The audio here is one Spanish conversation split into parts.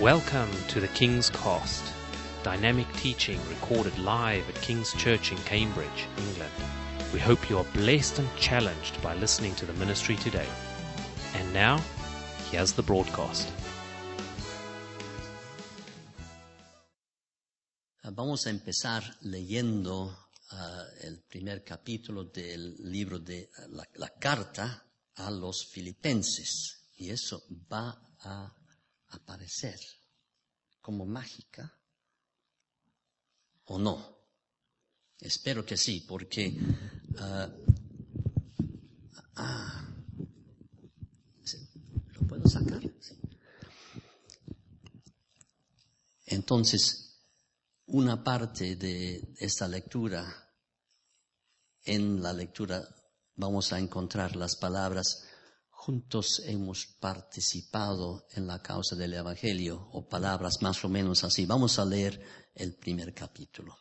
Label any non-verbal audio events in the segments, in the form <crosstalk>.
Welcome to the King's Cast, dynamic teaching recorded live at King's Church in Cambridge, England. We hope you are blessed and challenged by listening to the ministry today. And now, here's the broadcast. Vamos a empezar leyendo uh, el primer capítulo del libro de la, la, carta a los filipenses. Y eso va a aparecer como mágica o no. Espero que sí, porque uh, ah, ¿lo puedo sacar? Sí. Entonces, una parte de esta lectura, en la lectura vamos a encontrar las palabras juntos hemos participado en la causa del Evangelio, o palabras más o menos así. Vamos a leer el primer capítulo.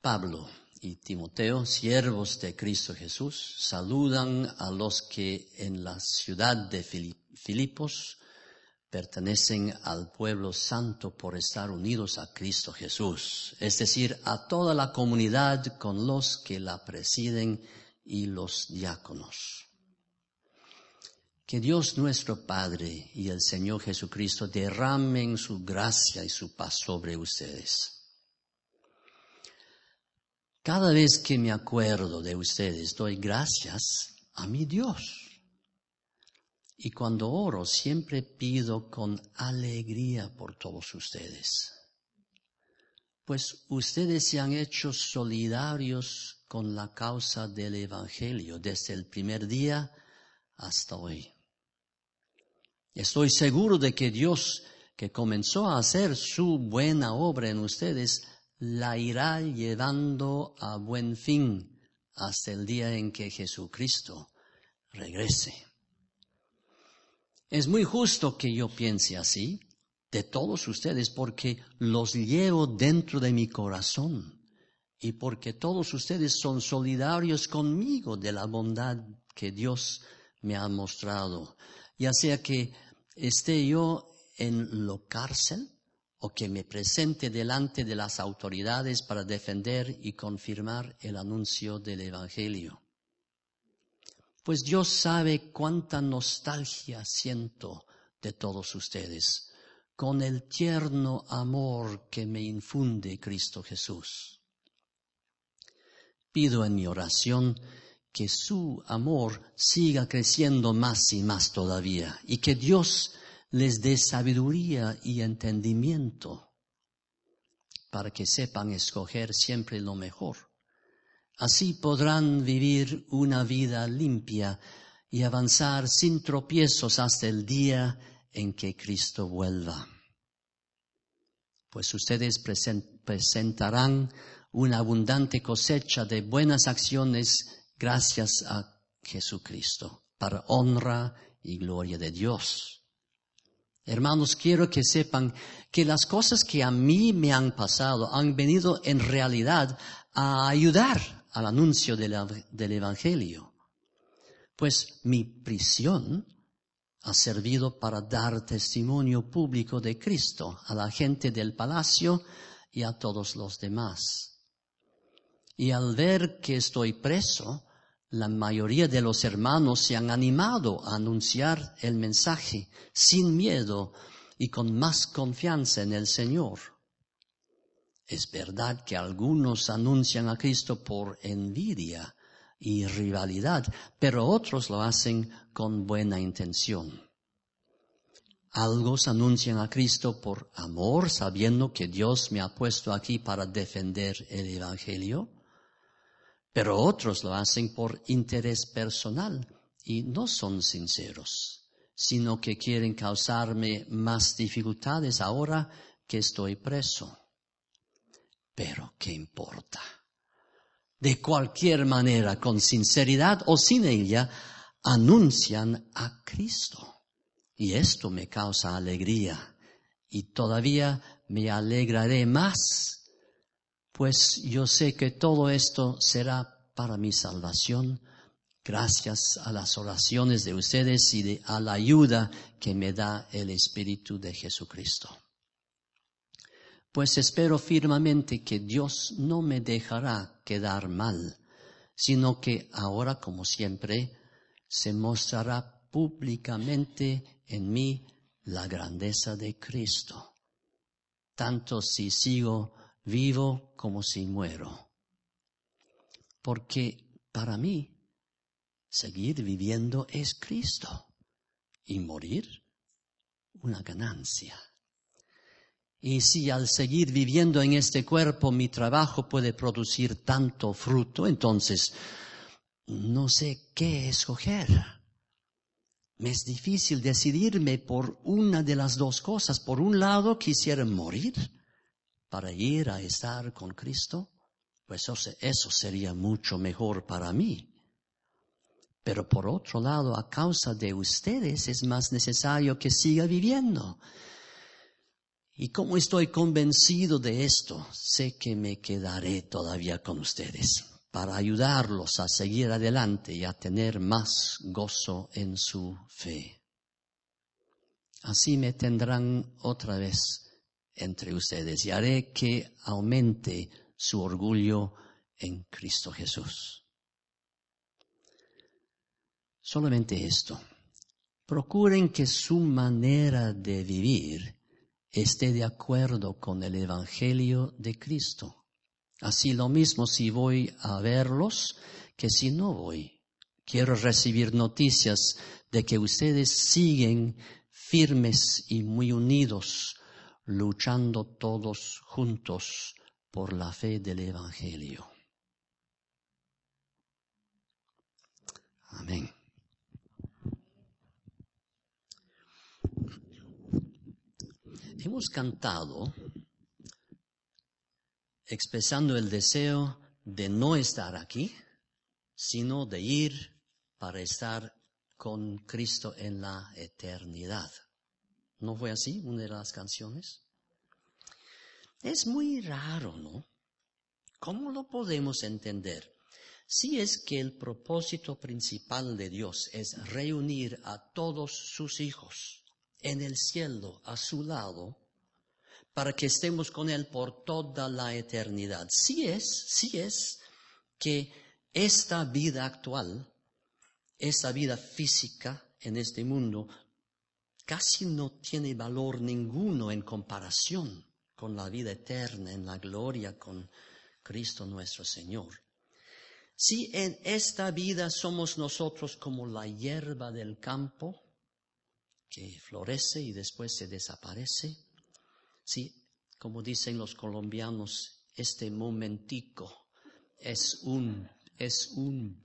Pablo y Timoteo, siervos de Cristo Jesús, saludan a los que en la ciudad de Filipos pertenecen al pueblo santo por estar unidos a Cristo Jesús, es decir, a toda la comunidad con los que la presiden y los diáconos. Que Dios nuestro Padre y el Señor Jesucristo derramen su gracia y su paz sobre ustedes. Cada vez que me acuerdo de ustedes, doy gracias a mi Dios y cuando oro siempre pido con alegría por todos ustedes. Pues ustedes se han hecho solidarios con la causa del Evangelio desde el primer día hasta hoy. Estoy seguro de que Dios, que comenzó a hacer su buena obra en ustedes, la irá llevando a buen fin hasta el día en que Jesucristo regrese. Es muy justo que yo piense así de todos ustedes porque los llevo dentro de mi corazón y porque todos ustedes son solidarios conmigo de la bondad que Dios me ha mostrado, ya sea que esté yo en la cárcel o que me presente delante de las autoridades para defender y confirmar el anuncio del Evangelio. Pues Dios sabe cuánta nostalgia siento de todos ustedes con el tierno amor que me infunde Cristo Jesús. Pido en mi oración que su amor siga creciendo más y más todavía y que Dios les dé sabiduría y entendimiento para que sepan escoger siempre lo mejor Así podrán vivir una vida limpia y avanzar sin tropiezos hasta el día en que Cristo vuelva. Pues ustedes presentarán una abundante cosecha de buenas acciones gracias a Jesucristo, para honra y gloria de Dios. Hermanos, quiero que sepan que las cosas que a mí me han pasado han venido en realidad a ayudar al anuncio del, Evangelio, pues mi prisión ha servido para dar testimonio público de Cristo a la gente del palacio y a todos los demás. Y al ver que estoy preso, la mayoría de los hermanos se han animado a anunciar el mensaje sin miedo y con más confianza en el Señor. Es verdad que algunos anuncian a Cristo por envidia y rivalidad, pero otros lo hacen con buena intención. Algunos anuncian a Cristo por amor, sabiendo que Dios me ha puesto aquí para defender el Evangelio, pero otros lo hacen por interés personal y no son sinceros, sino que quieren causarme más dificultades ahora que estoy preso. Pero, ¿qué importa? De cualquier manera, con sinceridad o sin ella, anuncian a Cristo. Y esto me causa alegría. Y todavía me alegraré más, pues yo sé que todo esto será para mi salvación gracias a las oraciones de ustedes y a la ayuda que me da el Espíritu de Jesucristo. Pues espero firmemente que Dios no me dejará quedar mal, sino que ahora, como siempre, se mostrará públicamente en mí la grandeza de Cristo, tanto si sigo vivo como si muero. Porque para mí Seguir viviendo es Cristo y morir una ganancia. Y si al seguir viviendo en este cuerpo mi trabajo puede producir tanto fruto, entonces no sé qué escoger. Me es difícil decidirme por una de las dos cosas. Por un lado, quisiera morir para ir a estar con Cristo. Pues eso, sería mucho mejor para mí. Pero por otro lado, a causa de ustedes es más necesario que siga viviendo. Y como estoy convencido de esto, sé que me quedaré todavía con ustedes para ayudarlos a seguir adelante y a tener más gozo en su fe. Así me tendrán otra vez entre ustedes y haré que aumente su orgullo en Cristo Jesús. Solamente esto. Procuren que su manera de vivir esté de acuerdo con el Evangelio de Cristo. Así lo mismo si voy a verlos que si no voy. Quiero recibir noticias de que ustedes siguen firmes y muy unidos, luchando todos juntos por la fe del Evangelio. Amén. Hemos cantado expresando el deseo de no estar aquí, sino de ir para estar con Cristo en la eternidad. ¿No fue así una de las canciones? Es muy raro, ¿no? ¿Cómo lo podemos entender? Si es que el propósito principal de Dios es reunir a todos sus hijos en el cielo a su lado para que estemos con Él por toda la eternidad. Sí es, sí es que esta vida actual, esta vida física en este mundo, casi no tiene valor ninguno en comparación con la vida eterna, en la gloria con Cristo nuestro Señor. Si en esta vida somos nosotros como la hierba del campo, que florece y después se desaparece. Sí, como dicen los colombianos, este momentico es un, es un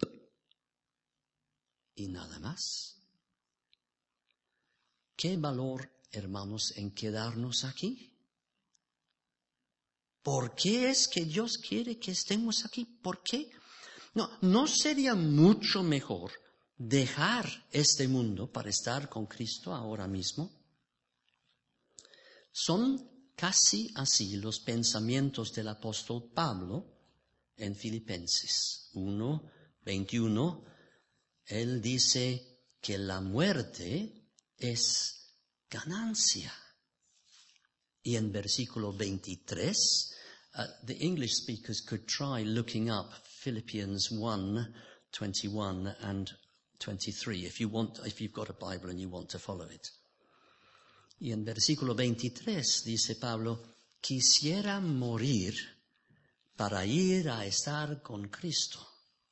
y nada más. ¿Qué valor, hermanos, en quedarnos aquí? ¿Por qué es que Dios quiere que estemos aquí? ¿Por qué? No, ¿no sería mucho mejor dejar este mundo para estar con Cristo ahora mismo? Son casi así los pensamientos del apóstol Pablo en Filipenses 1, 21. Él dice que la muerte es ganancia. Y en versículo 23, uh, the English speakers could try looking up Philippians 1, 21 and 23, if, you want, if you've got a Bible and you want to follow it. Y en versículo 23 dice Pablo, quisiera morir para ir a estar con Cristo,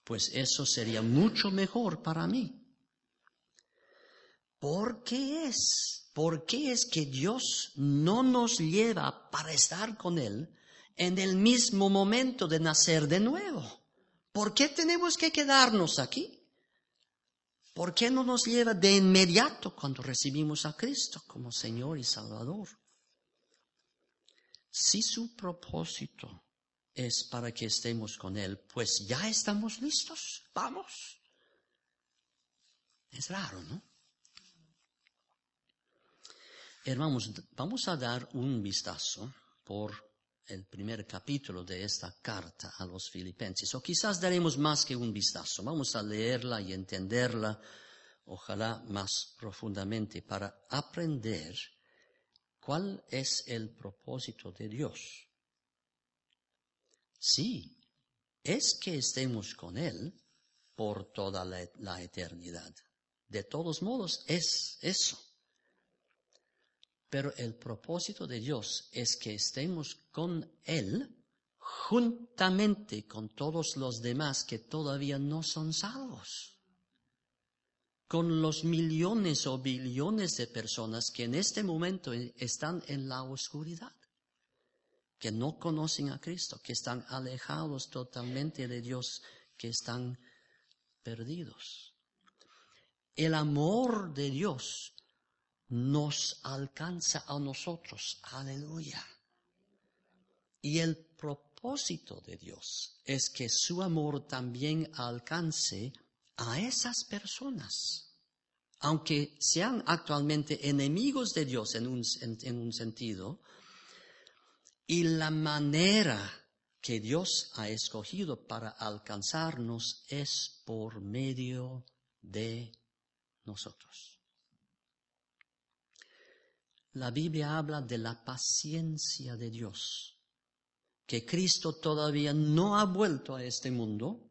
pues eso sería mucho mejor para mí. ¿Por qué es? ¿Por qué es que Dios no nos lleva para estar con Él en el mismo momento de nacer de nuevo? ¿Por qué tenemos que quedarnos aquí? ¿Por qué no nos lleva de inmediato cuando recibimos a Cristo como Señor y Salvador? Si su propósito es para que estemos con Él, pues ya estamos listos. Vamos. Es raro, ¿no? Hermanos, vamos a dar un vistazo por el primer capítulo de esta carta a los filipenses, o quizás daremos más que un vistazo. Vamos a leerla y entenderla, ojalá más profundamente, para aprender cuál es el propósito de Dios. Sí, es que estemos con Él por toda la, la eternidad. De todos modos, es eso. Pero el propósito de Dios es que estemos con Él juntamente con todos los demás que todavía no son salvos. Con los millones o billones de personas que en este momento están en la oscuridad, que no conocen a Cristo, que están alejados totalmente de Dios, que están perdidos. El amor de Dios nos alcanza a nosotros. Aleluya. Y el propósito de Dios es que su amor también alcance a esas personas, aunque sean actualmente enemigos de Dios en un, en un sentido, y la manera que Dios ha escogido para alcanzarnos es por medio de nosotros. La Biblia habla de la paciencia de Dios, que Cristo todavía no ha vuelto a este mundo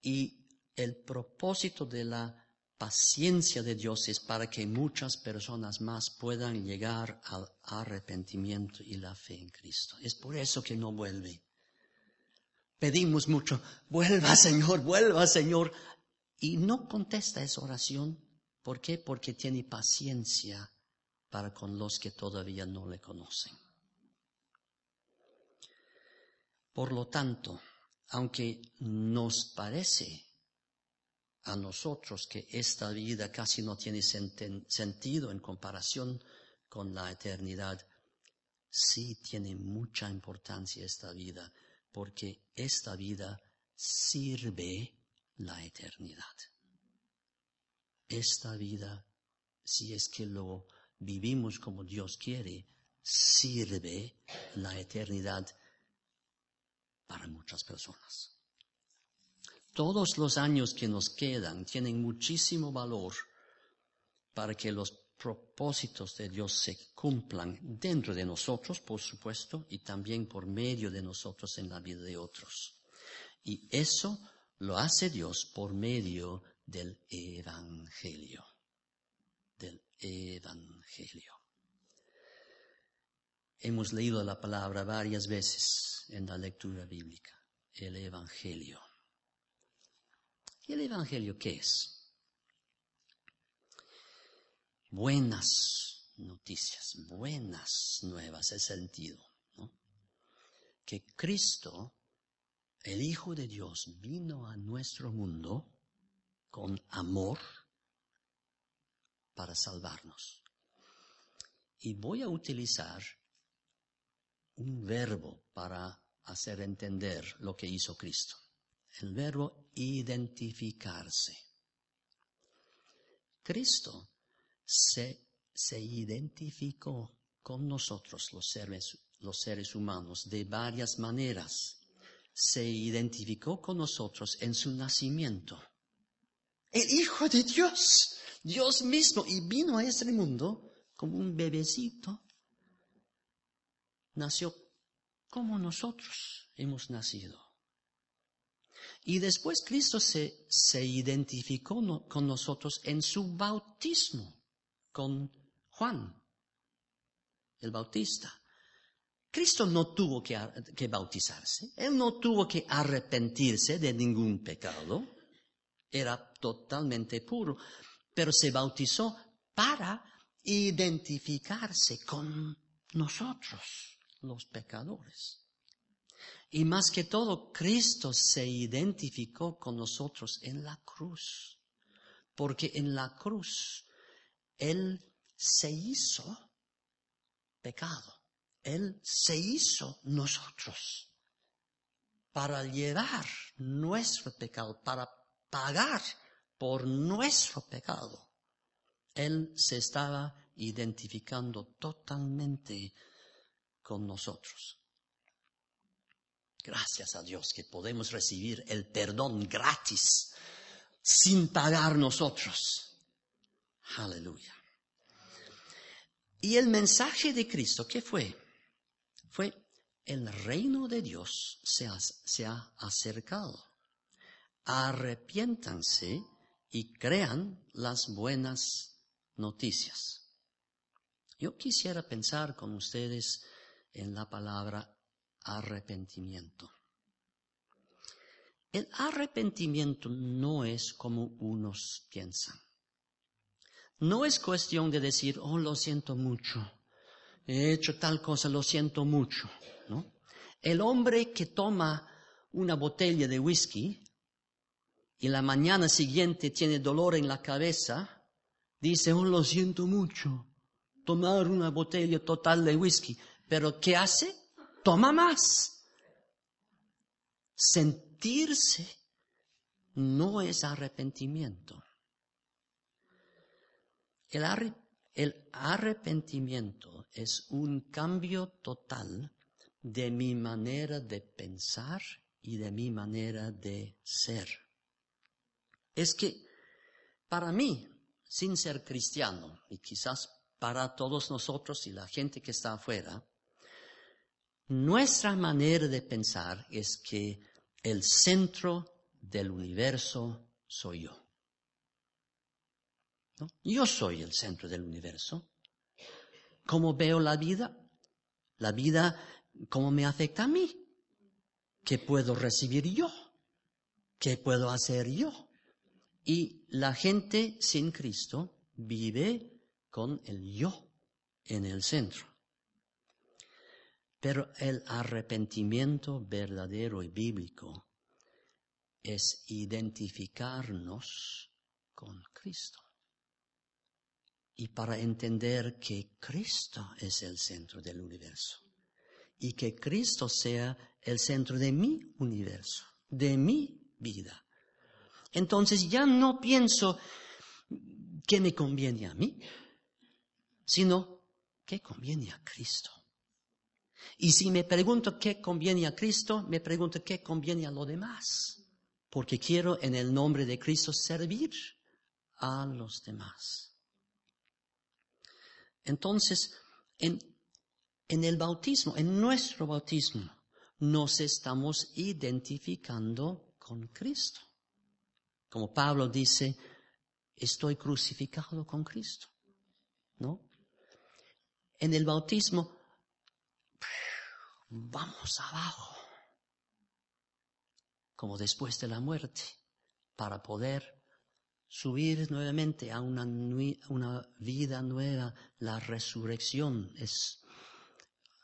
y el propósito de la paciencia de Dios es para que muchas personas más puedan llegar al arrepentimiento y la fe en Cristo. Es por eso que no vuelve. Pedimos mucho, vuelva Señor, vuelva Señor. Y no contesta esa oración. ¿Por qué? Porque tiene paciencia para con los que todavía no le conocen. Por lo tanto, aunque nos parece a nosotros que esta vida casi no tiene sentido en comparación con la eternidad, sí tiene mucha importancia esta vida, porque esta vida sirve la eternidad. Esta vida, si es que lo vivimos como Dios quiere, sirve la eternidad para muchas personas. Todos los años que nos quedan tienen muchísimo valor para que los propósitos de Dios se cumplan dentro de nosotros, por supuesto, y también por medio de nosotros en la vida de otros. Y eso lo hace Dios por medio del Evangelio. Del Evangelio. Hemos leído la palabra varias veces en la lectura bíblica, el Evangelio. ¿Y el Evangelio qué es? Buenas noticias, buenas nuevas, el sentido. Que Cristo, el Hijo de Dios, vino a nuestro mundo con amor, para salvarnos. Y voy a utilizar un verbo para hacer entender lo que hizo Cristo. El verbo identificarse. Cristo se, se identificó con nosotros, los seres, los seres humanos, de varias maneras. Se identificó con nosotros en su nacimiento. El Hijo de Dios Dios mismo, y vino a este mundo como un bebecito. Nació como nosotros hemos nacido. Y después Cristo se, se identificó con nosotros en su bautismo, con Juan, el Bautista. Cristo no tuvo que, que, bautizarse, Él no tuvo que arrepentirse de ningún pecado, era totalmente puro, pero se bautizó para identificarse con nosotros, los pecadores. Y más que todo, Cristo se identificó con nosotros en la cruz, porque en la cruz Él se hizo pecado, Él se hizo nosotros para llevar nuestro pecado, para pagar por nuestro pecado. Él se estaba identificando totalmente con nosotros. Gracias a Dios que podemos recibir el perdón gratis, sin pagar nosotros. Aleluya. Y el mensaje de Cristo, ¿qué fue? Fue, el reino de Dios se ha, se ha acercado. Arrepiéntanse y crean las buenas noticias. Yo quisiera pensar con ustedes en la palabra arrepentimiento. El arrepentimiento no es como unos piensan. No es cuestión de decir, oh, lo siento mucho, he hecho tal cosa, lo siento mucho, ¿no? El hombre que toma una botella de whisky y la mañana siguiente tiene dolor en la cabeza, dice, oh, lo siento mucho, tomar una botella total de whisky. Pero ¿qué hace? Toma más. Sentirse no es arrepentimiento. El, el arrepentimiento es un cambio total de mi manera de pensar y de mi manera de ser. Es que para mí, sin ser cristiano, y quizás para todos nosotros y la gente que está afuera, nuestra manera de pensar es que el centro del universo soy yo. Yo soy el centro del universo. ¿Cómo veo la vida? La vida, ¿cómo me afecta a mí? ¿Qué puedo recibir yo? ¿Qué puedo hacer yo? Y la gente sin Cristo vive con el yo en el centro. Pero el arrepentimiento verdadero y bíblico es identificarnos con Cristo. Y para entender que Cristo es el centro del universo y que Cristo sea el centro de mi universo, de mi vida. Entonces ya no pienso qué me conviene a mí, sino qué conviene a Cristo. Y si me pregunto qué conviene a Cristo, me pregunto qué conviene a lo demás, porque quiero en el nombre de Cristo servir a los demás. Entonces, en, en el bautismo, en nuestro bautismo, nos estamos identificando con Cristo. Como Pablo dice, estoy crucificado con Cristo. ¿No? en el bautismo, vamos abajo, como después de la muerte, para poder subir nuevamente a una, vida nueva. La resurrección es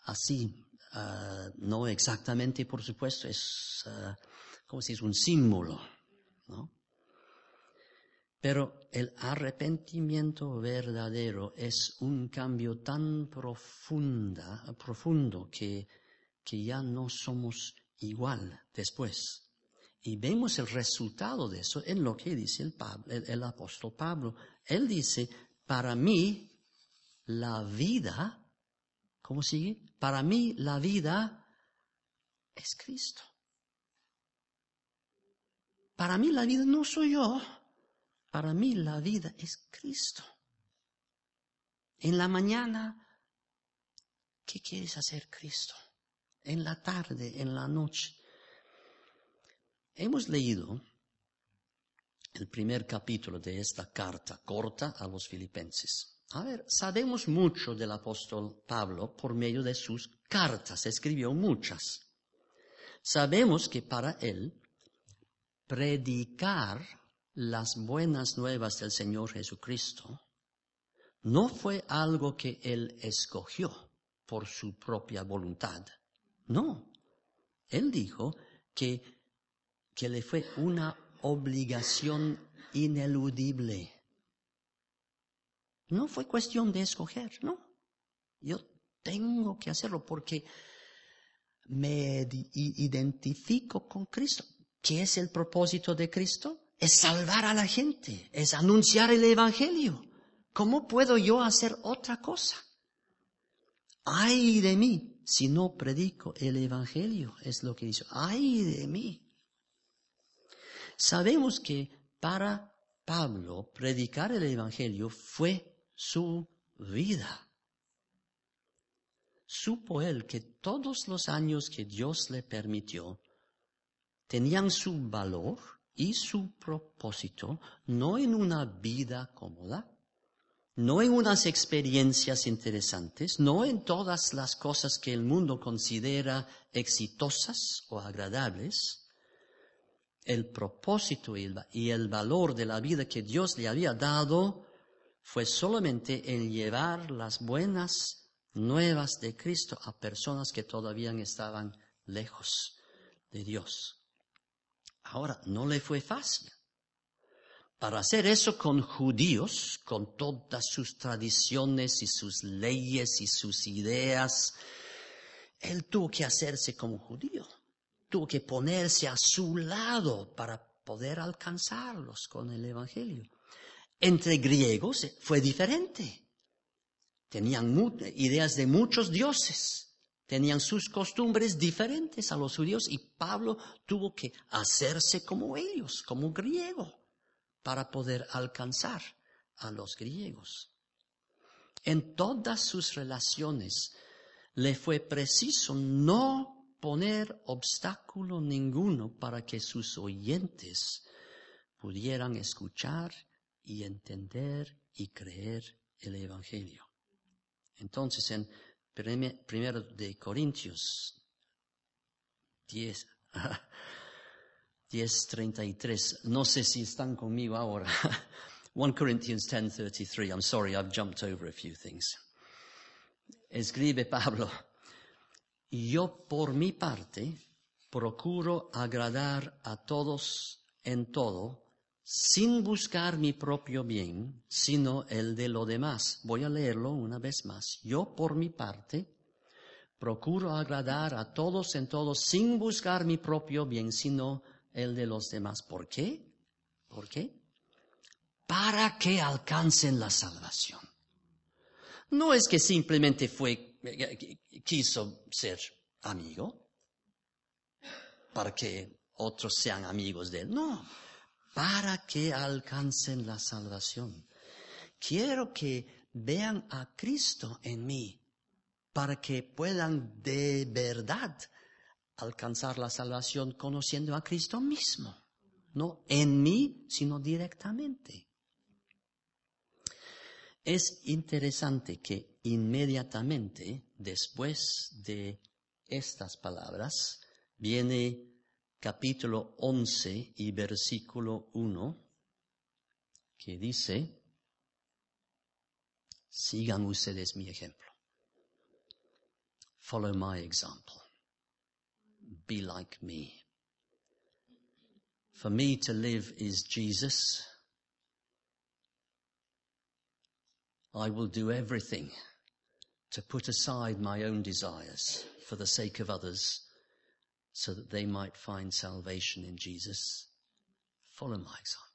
así, ah, no exactamente, por supuesto, es uh, como si es un símbolo, ¿no? Pero el arrepentimiento verdadero es un cambio tan profunda, profundo que, que ya no somos igual después. Y vemos el resultado de eso en lo que dice el, el apóstol Pablo. Él dice, para mí la vida, ¿cómo sigue? Para mí la vida es Cristo. Para mí la vida no soy yo. Para mí la vida es Cristo. En la mañana, ¿qué quieres hacer Cristo? En la tarde, en la noche. Hemos leído el primer capítulo de esta carta corta a los filipenses. A ver, sabemos mucho del apóstol Pablo por medio de sus cartas, escribió muchas. Sabemos que para él predicar las buenas nuevas del Señor Jesucristo no fue algo que Él escogió por su propia voluntad. No. Él dijo que, que le fue una obligación ineludible. No fue cuestión de escoger, no. Yo tengo que hacerlo porque me identifico con Cristo. ¿Qué es el propósito de Cristo? Es salvar a la gente, es anunciar el Evangelio. ¿Cómo puedo yo hacer otra cosa? Ay de mí si no predico el Evangelio? Es lo que dice. ¡Ay de mí! Sabemos que para Pablo predicar el Evangelio fue su vida. Supo él que todos los años que Dios le permitió tenían su valor y su propósito no en una vida cómoda, no en unas experiencias interesantes, no en todas las cosas que el mundo considera exitosas o agradables. El propósito y el valor de la vida que Dios le había dado fue solamente el llevar las buenas nuevas de Cristo a personas que todavía estaban lejos de Dios. Ahora, no le fue fácil. Para hacer eso con judíos, con todas sus tradiciones y sus leyes y sus ideas, él tuvo que hacerse como judío, tuvo que ponerse a su lado para poder alcanzarlos con el Evangelio. Entre griegos fue diferente. Tenían ideas de muchos dioses, tenían sus costumbres diferentes a los judíos y Pablo tuvo que hacerse como ellos, como griego para poder alcanzar a los griegos. En todas sus relaciones le fue preciso no poner obstáculo ninguno para que sus oyentes pudieran escuchar y entender y creer el Evangelio. Entonces, en primero de Corintios 10, 10.33. <laughs> No sé si están conmigo ahora. <laughs> 1 Corinthians 10.33. I'm sorry, I've jumped over a few things. Escribe Pablo, yo por mi parte procuro agradar a todos en todo, sin buscar mi propio bien, sino el de lo demás. Voy a leerlo una vez más. Yo por mi parte procuro agradar a todos en todo, sin buscar mi propio bien, sino el de los demás. ¿Por qué? ¿Por qué? Para que alcancen la salvación. No es que simplemente fue, quiso ser amigo, para que otros sean amigos de él. No, para que alcancen la salvación. Quiero que vean a Cristo en mí, para que puedan de verdad alcanzar la salvación conociendo a Cristo mismo, no en mí, sino directamente. Es interesante que inmediatamente después de estas palabras viene capítulo 11 y versículo 1 que dice, sigan ustedes mi ejemplo. Follow my example be like me. For me to live is Jesus. I will do everything to put aside my own desires for the sake of others so that they might find salvation in Jesus. Follow my example.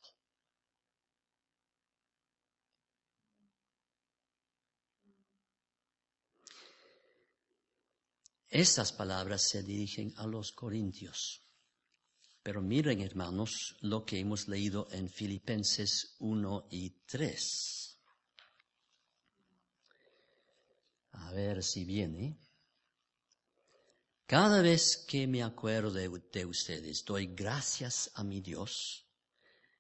Estas palabras se dirigen a los corintios. Pero miren, hermanos, lo que hemos leído en Filipenses 1 y 3. A ver si viene. Cada vez que me acuerdo de, de, ustedes, doy gracias a mi Dios.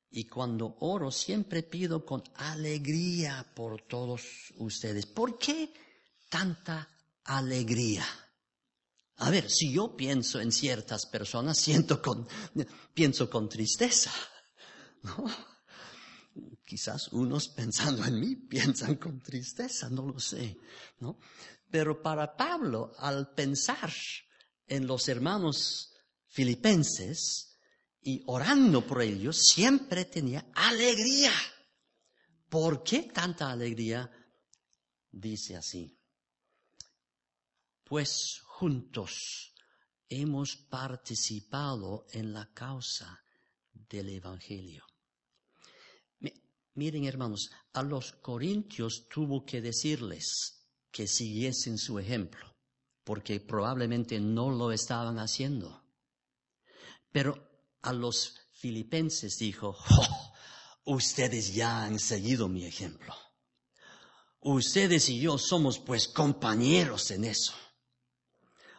Y cuando oro, siempre pido con alegría por todos ustedes. ¿Por qué tanta alegría? A ver, si yo pienso en ciertas personas, <laughs> siento con, pienso con tristeza. <laughs> ¿no? Quizás unos pensando en mí piensan con tristeza, no lo sé, ¿no? Pero para Pablo, al pensar en los hermanos filipenses y orando por ellos, siempre tenía alegría. ¿Por qué tanta alegría? Dice así. Pues juntos hemos participado en la causa del Evangelio. Miren hermanos, a los corintios tuvo que decirles que siguiesen su ejemplo. Porque probablemente no lo estaban haciendo. Pero a los filipenses dijo, "Oh, ustedes ya han seguido mi ejemplo. Ustedes y yo somos pues compañeros en eso.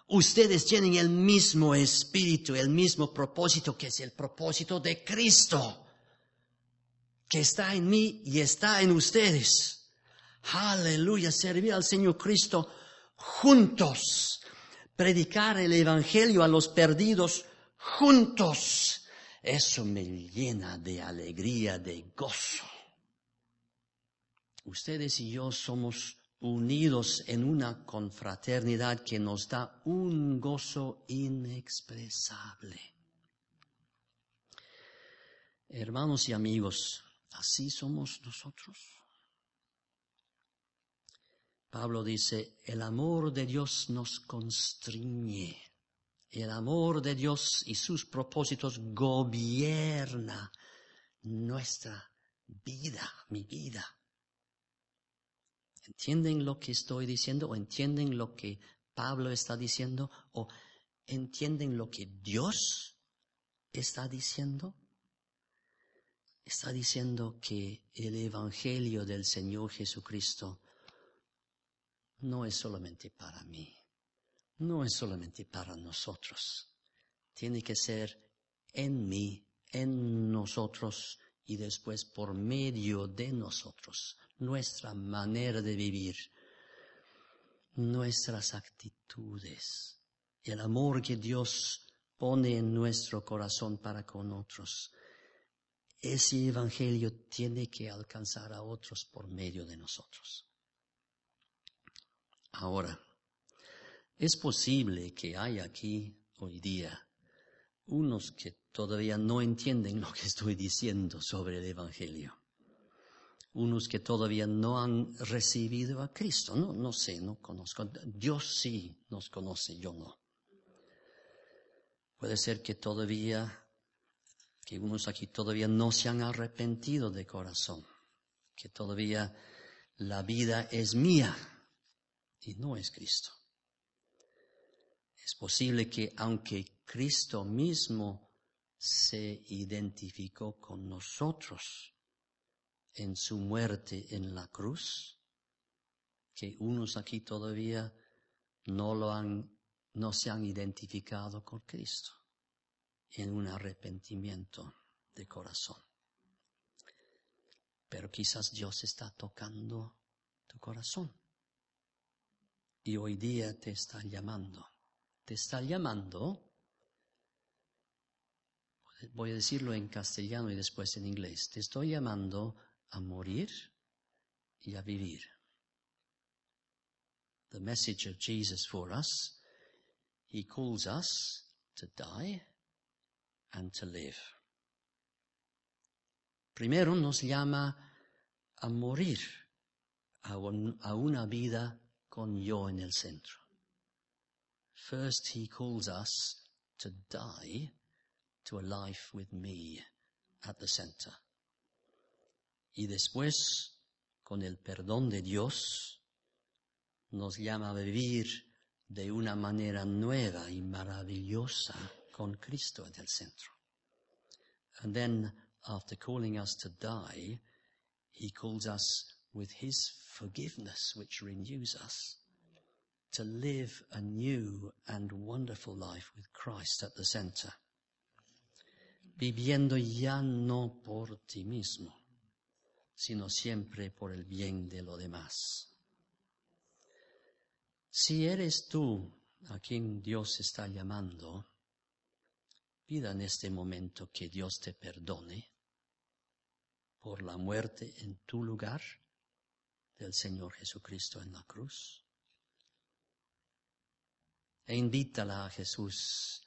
Ustedes tienen el mismo espíritu, el mismo propósito que es el propósito de Cristo, que está en mí y está en ustedes. Aleluya, servir al Señor Cristo juntos, predicar el Evangelio a los perdidos juntos. Eso me llena de alegría, de gozo. Ustedes y yo somos unidos en una confraternidad que nos da un gozo inexpresable. Hermanos y amigos, así somos nosotros. Pablo dice, el amor de Dios nos constriñe. El amor de Dios y sus propósitos gobierna nuestra vida, mi vida. ¿Entienden lo que estoy diciendo o entienden lo que Pablo está diciendo o entienden lo que Dios está diciendo? Está diciendo que el Evangelio del Señor Jesucristo no es solamente para mí, no es solamente para nosotros. Tiene que ser en mí, en nosotros y después por medio de nosotros, nuestra manera de vivir, nuestras actitudes, el amor que Dios pone en nuestro corazón para con otros. Ese evangelio tiene que alcanzar a otros por medio de nosotros. Ahora, es posible que haya aquí hoy día unos que todavía no entienden lo que estoy diciendo sobre el Evangelio. Unos que todavía no han recibido a Cristo. No, no sé, no conozco. Dios sí nos conoce, yo no. Puede ser que todavía, que unos aquí todavía no se han arrepentido de corazón. Que todavía la vida es mía y no es Cristo. Es posible que aunque Cristo mismo se identificó con nosotros en su muerte en la cruz, que unos aquí todavía no lo han, no se han identificado con Cristo en un arrepentimiento de corazón. Pero quizás Dios está tocando tu corazón y hoy día te está llamando. Te está llamando, voy a decirlo en castellano y después en inglés, te estoy llamando a morir y a vivir. The message of Jesus for us, He calls us to die and to live. Primero nos llama a morir a, a una vida con yo en el centro. First, he calls us to die to a life with me at the center. Y después, con el perdón de Dios, nos llama a vivir de una manera nueva y maravillosa con Cristo en el centro. And then, after calling us to die, he calls us with his forgiveness which renews us to live a new and wonderful life with Christ at the center. Viviendo ya no por ti mismo, sino siempre por el bien de lo demás. Si eres tú a quien Dios está llamando, pida en este momento que Dios te perdone por la muerte en tu lugar del Señor Jesucristo en la cruz. E invítala a Jesús,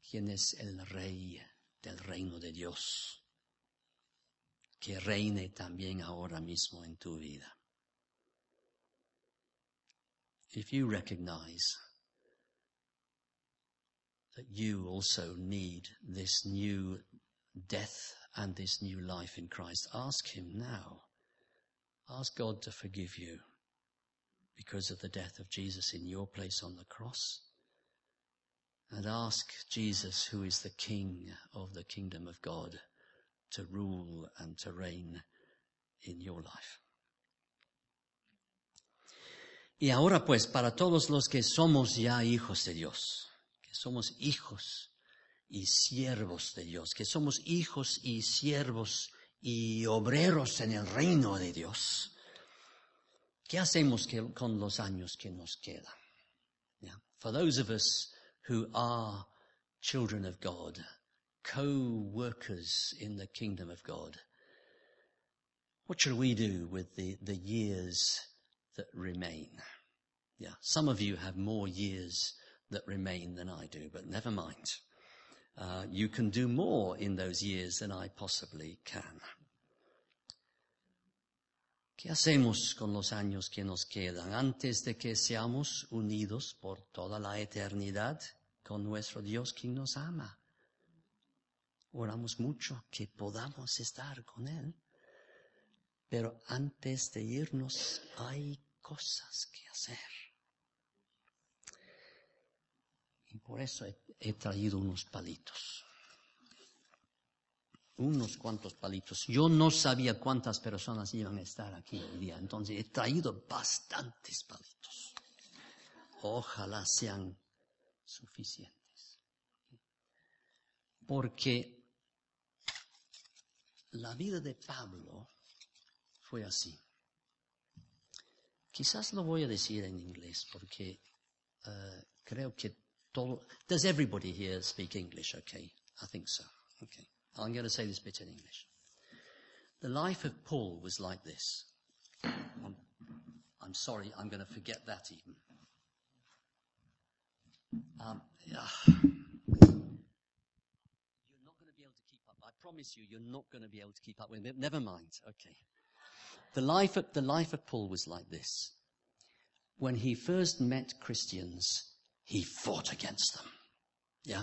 quien es el Rey del reino de Dios, que reine también ahora mismo en tu vida. If you recognize that you also need this new death and this new life in Christ, ask Him now Ask God to forgive you. because of the death of Jesus in your place on the cross. And ask Jesus, who is the King of the kingdom of God, to rule and to reign in your life. Y ahora pues, para todos los que somos ya hijos de Dios, que somos hijos y siervos de Dios, que somos hijos y siervos y obreros en el reino de Dios, ¿qué hacemos que, con los años que nos quedan? Yeah. For those of us who are children of God, co-workers in the kingdom of God, what shall we do with the, the years that remain? Yeah, some of you have more years that remain than I do, but never mind. Uh, you can do more in those years than I possibly can. ¿Qué hacemos con los años que nos quedan antes de que seamos unidos por toda la eternidad con nuestro Dios quien nos ama? Oramos mucho que podamos estar con Él, pero antes de irnos hay cosas que hacer. Por eso he, traído unos palitos unos cuantos palitos. Yo no sabía cuántas personas iban a estar aquí hoy día, entonces he traído bastantes palitos. Ojalá sean suficientes. Porque la vida de Pablo fue así. Quizás lo voy a decir en inglés porque uh, creo que Does everybody here speak English? Okay, I think so. Okay. I'm going to say this bit in English. The life of Paul was like this. I'm, I'm sorry, I'm going to forget that even. Um. You're not going to be able to keep up. I promise you, you're not going to be able to keep up with it. Never mind. Okay. The life of, the life of Paul was like this. When he first met Christians, he fought against them. Yeah.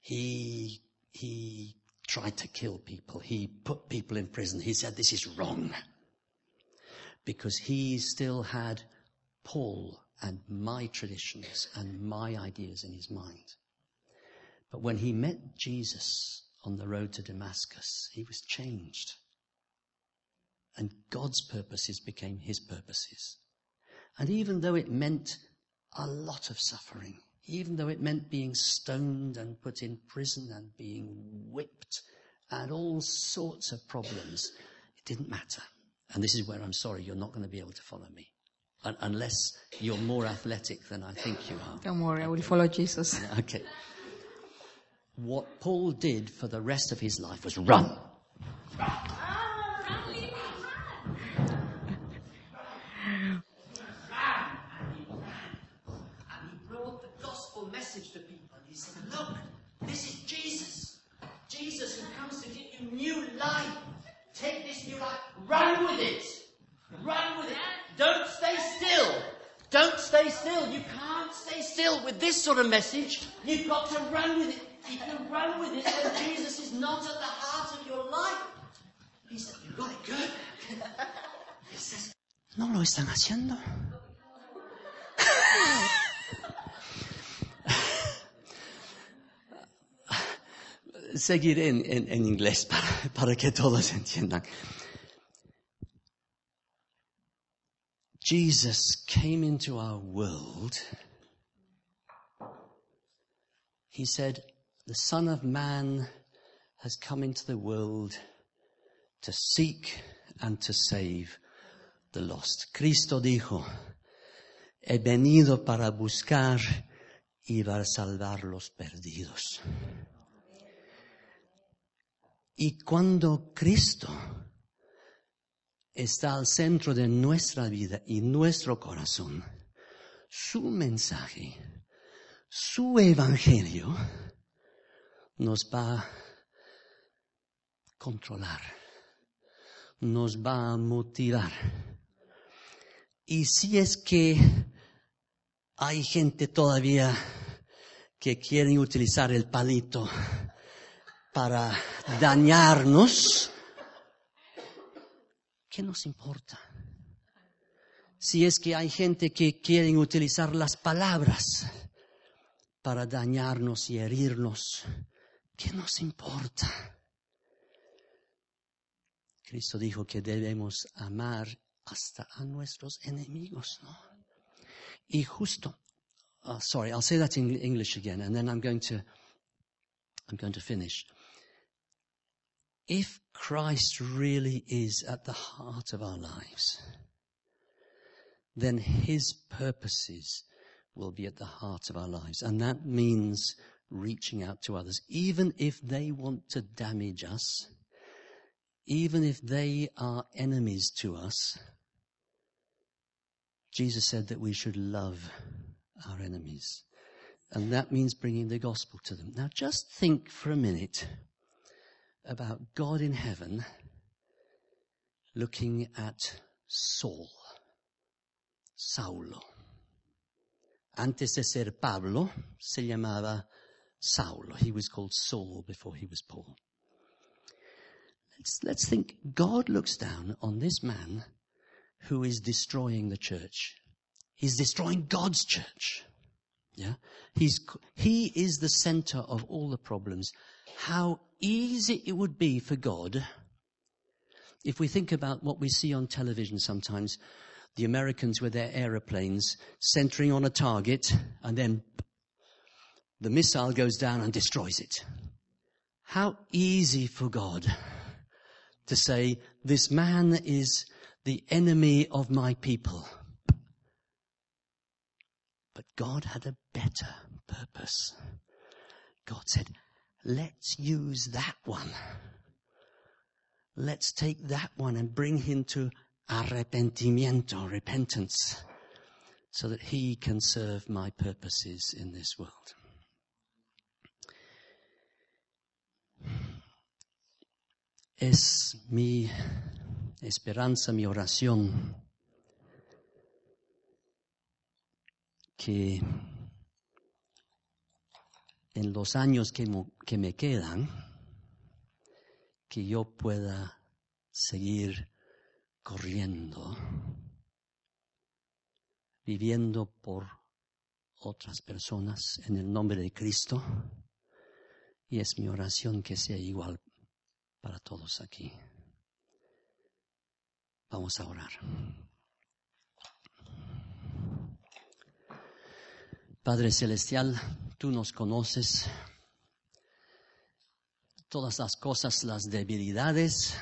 He, he tried to kill people. He put people in prison. He said, this is wrong. Because he still had Paul and my traditions and my ideas in his mind. But when he met Jesus on the road to Damascus, he was changed. And God's purposes became his purposes. And even though it meant a lot of suffering, even though it meant being stoned and put in prison and being whipped and all sorts of problems. It didn't matter. And this is where I'm sorry, you're not going to be able to follow me. Un- unless you're more athletic than I think you are. Don't worry, I will follow Jesus. <laughs> Okay. What Paul did for the rest of his life was run. And he brought the gospel message to people. And he said, Look, this is Jesus. Jesus who comes to give you new life. Take this new life. Run with it. Run with it. Don't stay still. Don't stay still. You can't stay still with this sort of message. You've got to run with it. If you run with it, then Jesus is not at the heart of your life. He said, You got it good. <laughs> He says, No lo están haciendo. <laughs> En, en, en inglés para, para que todos entiendan. Jesus came into our world. He said, the Son of Man has come into the world to seek and to save the lost. Cristo dijo, he venido para buscar y para salvar los perdidos. Y cuando Cristo está al centro de nuestra vida y nuestro corazón, su mensaje, su evangelio, nos va a controlar, nos va a motivar. Y si es que hay gente todavía que quiere utilizar el palito para dañarnos, ¿qué nos importa? si es que hay gente que quieren utilizar las palabras para dañarnos y herirnos, ¿qué nos importa? Cristo dijo que debemos amar hasta a nuestros enemigos, ¿no? Y justo, uh, sorry, I'll say that in English again, and then I'm going to, I'm going to finish. If Christ really is at the heart of our lives, then His purposes will be at the heart of our lives, and that means reaching out to others, even if they want to damage us, even if they are enemies to us. Jesus said that we should love our enemies. And that means bringing the gospel to them. Now just think for a minute about God in heaven looking at Saul, Saulo. Antes de ser Pablo, se llamaba Saulo. He was called Saul before he was Paul. Let's, let's think God looks down on this man who is destroying the church. He's destroying God's church. Yeah? He's, he is the center of all the problems. How easy it would be for God if we think about what we see on television sometimes, the Americans with their aeroplanes centering on a target and then the missile goes down and destroys it. How easy for God to say, this man is the enemy of my people. But God had a better purpose. God said, let's use that one. Let's take that one and bring him to arrepentimiento, repentance, so that he can serve my purposes in this world. Es mi esperanza, mi oración, que en los años que, que me quedan, que yo pueda seguir corriendo, viviendo por otras personas en el nombre de Cristo. Y es mi oración que sea igual para todos aquí. Vamos a orar. Padre Celestial, tú nos conoces todas las cosas, las debilidades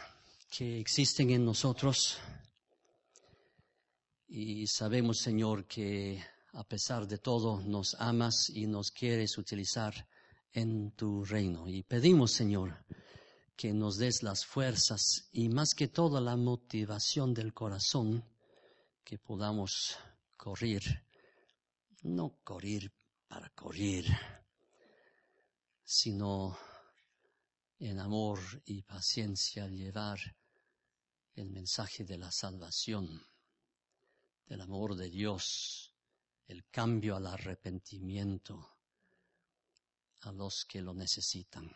que existen en nosotros. Y sabemos, Señor, que a pesar de todo nos amas y nos quieres utilizar en tu reino. Y pedimos, Señor, que nos des las fuerzas y más que todo la motivación del corazón que podamos correr, no correr para correr, sino en amor y paciencia llevar el mensaje de la salvación, del amor de Dios, el cambio al arrepentimiento a los que lo necesitan.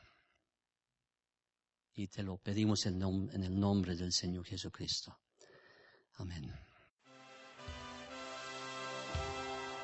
Y te lo pedimos en, el nombre del Señor Jesucristo. Amén.